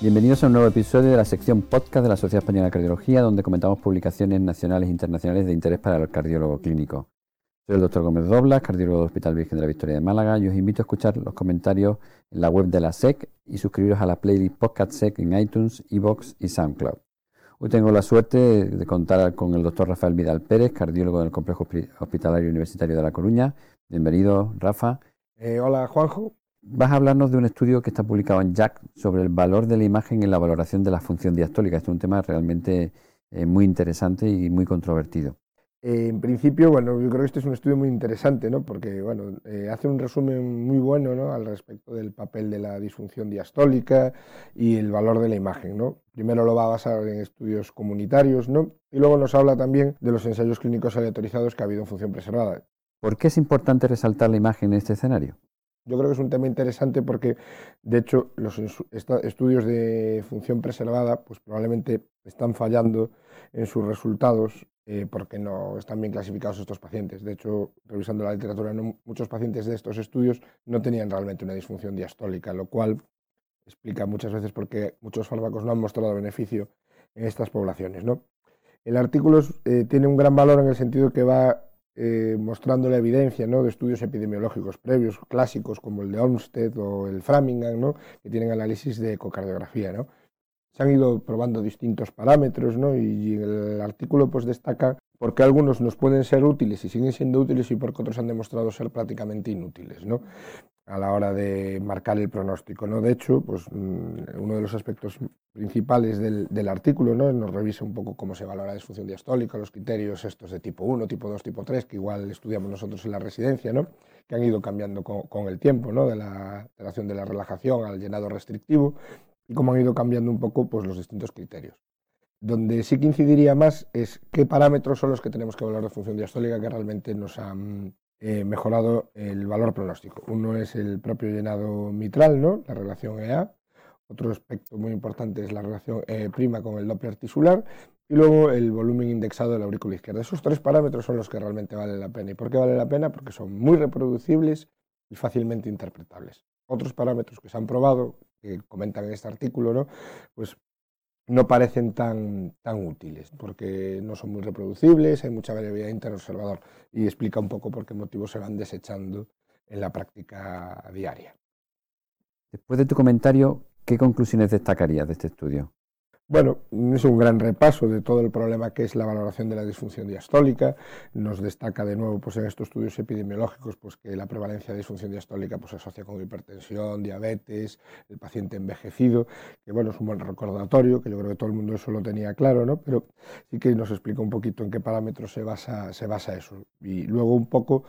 Bienvenidos a un nuevo episodio de la sección podcast de la Sociedad Española de Cardiología, donde comentamos publicaciones nacionales e internacionales de interés para el cardiólogo clínico. Soy el doctor Gómez Doblas, cardiólogo del Hospital Virgen de la Victoria de Málaga, y os invito a escuchar los comentarios en la web de la SEC y suscribiros a la playlist Podcast SEC en iTunes, iBox y SoundCloud. Hoy tengo la suerte de contar con el doctor Rafael Vidal Pérez, cardiólogo del Complejo Hospitalario Universitario de La Coruña. Bienvenido, Rafa. Eh, hola, Juanjo. Vas a hablarnos de un estudio que está publicado en JAC sobre el valor de la imagen en la valoración de la función diastólica. Este es un tema realmente eh, muy interesante y muy controvertido. Eh, en principio, bueno, yo creo que este es un estudio muy interesante, ¿no? Porque, bueno, eh, hace un resumen muy bueno, ¿no? Al respecto del papel de la disfunción diastólica y el valor de la imagen, ¿no? Primero lo va a basar en estudios comunitarios, ¿no? Y luego nos habla también de los ensayos clínicos aleatorizados que ha habido en función preservada. ¿Por qué es importante resaltar la imagen en este escenario? Yo creo que es un tema interesante porque, de hecho, los estudios de función preservada, pues probablemente están fallando en sus resultados eh, porque no están bien clasificados estos pacientes. De hecho, revisando la literatura, muchos pacientes de estos estudios no tenían realmente una disfunción diastólica, lo cual explica muchas veces por qué muchos fármacos no han mostrado beneficio en estas poblaciones. El artículo eh, tiene un gran valor en el sentido que va eh, mostrando la evidencia ¿no? de estudios epidemiológicos previos, clásicos como el de Olmsted o el Framingham, ¿no? que tienen análisis de ecocardiografía. ¿no? Se han ido probando distintos parámetros ¿no? y el artículo pues, destaca por qué algunos nos pueden ser útiles y siguen siendo útiles y por qué otros han demostrado ser prácticamente inútiles. ¿no? A la hora de marcar el pronóstico. ¿no? De hecho, pues, mm, uno de los aspectos principales del, artículo ¿no? nos revisa un poco cómo se valora la disfunción diastólica, los criterios estos de tipo 1, tipo 2, tipo 3, que igual estudiamos nosotros en la residencia, ¿no? que han ido cambiando con, el tiempo, ¿no? de la alteración de la relajación al llenado restrictivo, y cómo han ido cambiando un poco pues, los distintos criterios. Donde sí que incidiría más es qué parámetros son los que tenemos que valorar de función diastólica que realmente nos han eh, mejorado el valor pronóstico. Uno es el propio llenado mitral, ¿no? la relación EA. Otro aspecto muy importante es la relación E' con el Doppler tisular. Y luego el volumen indexado de la aurícula izquierda. Esos tres parámetros son los que realmente valen la pena. ¿Y por qué vale la pena? Porque son muy reproducibles y fácilmente interpretables. Otros parámetros que se han probado, que comentan en este artículo, ¿no? pues no parecen tan, tan útiles, porque no son muy reproducibles, hay mucha variabilidad interobservador y explica un poco por qué motivos se van desechando en la práctica diaria. Después de tu comentario, ¿qué conclusiones destacarías de este estudio? Bueno, es un gran repaso de todo el problema que es la valoración de la disfunción diastólica. Nos destaca de nuevo pues, en estos estudios epidemiológicos pues, que la prevalencia de disfunción diastólica pues, se asocia con hipertensión, diabetes, el paciente envejecido, que bueno, es un buen recordatorio, que yo creo que todo el mundo eso lo tenía claro, ¿no? pero sí que nos explica un poquito en qué parámetros se basa, se basa eso. Y luego un poco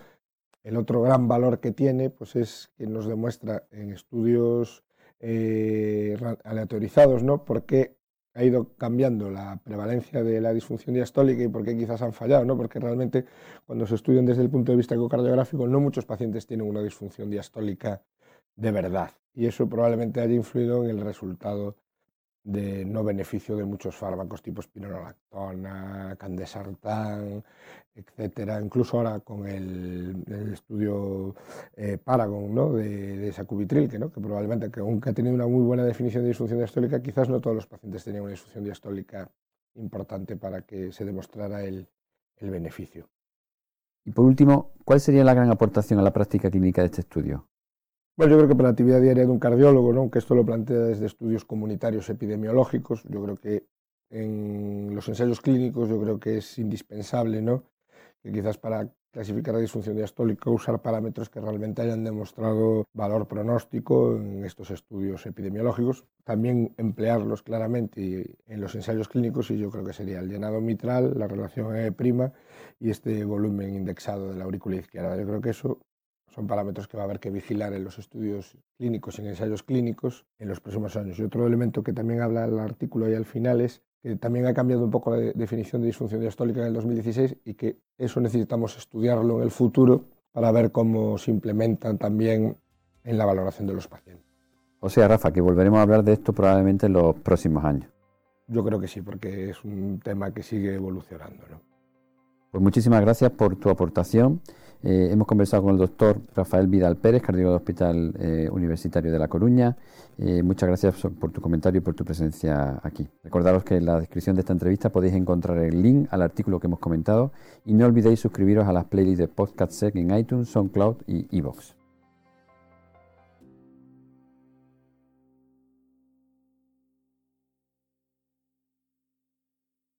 el otro gran valor que tiene pues, es que nos demuestra en estudios eh, aleatorizados ¿no? por qué ha ido cambiando la prevalencia de la disfunción diastólica y por qué quizás han fallado, ¿no? Porque realmente cuando se estudian desde el punto de vista ecocardiográfico, no muchos pacientes tienen una disfunción diastólica de verdad. Y eso probablemente haya influido en el resultado de no beneficio de muchos fármacos tipo espironolactona, candesartán, etcétera. Incluso ahora con el, estudio eh, Paragon ¿no? de, de sacubitril, que, ¿no? que probablemente, que aunque ha tenido una muy buena definición de disfunción diastólica, quizás no todos los pacientes tenían una disfunción diastólica importante para que se demostrara el, el beneficio. Y por último, ¿cuál sería la gran aportación a la práctica clínica de este estudio? Bueno, yo creo que para la actividad diaria de un cardiólogo, ¿no? aunque esto lo plantea desde estudios comunitarios epidemiológicos, yo creo que en los ensayos clínicos yo creo que es indispensable, ¿no? que quizás para clasificar la disfunción diastólica usar parámetros que realmente hayan demostrado valor pronóstico en estos estudios epidemiológicos. También emplearlos claramente en los ensayos clínicos y yo creo que sería el llenado mitral, la relación E' y este volumen indexado de la aurícula izquierda. Yo creo que eso son parámetros que va a haber que vigilar en los estudios clínicos y en ensayos clínicos en los próximos años. Y otro elemento que también habla el artículo y al final es que también ha cambiado un poco la definición de disfunción diastólica en el 2016 y que eso necesitamos estudiarlo en el futuro para ver cómo se implementan también en la valoración de los pacientes. O sea, Rafa, que volveremos a hablar de esto probablemente en los próximos años. Yo creo que sí, porque es un tema que sigue evolucionando. ¿no? Pues muchísimas gracias por tu aportación. Eh, hemos conversado con el doctor Rafael Vidal Pérez, cardiólogo del Hospital eh, Universitario de La Coruña. Eh, muchas gracias por tu comentario y por tu presencia aquí. Recordaros que en la descripción de esta entrevista podéis encontrar el link al artículo que hemos comentado y no olvidéis suscribiros a las playlists de Podcast Sec en iTunes, SoundCloud y iVoox.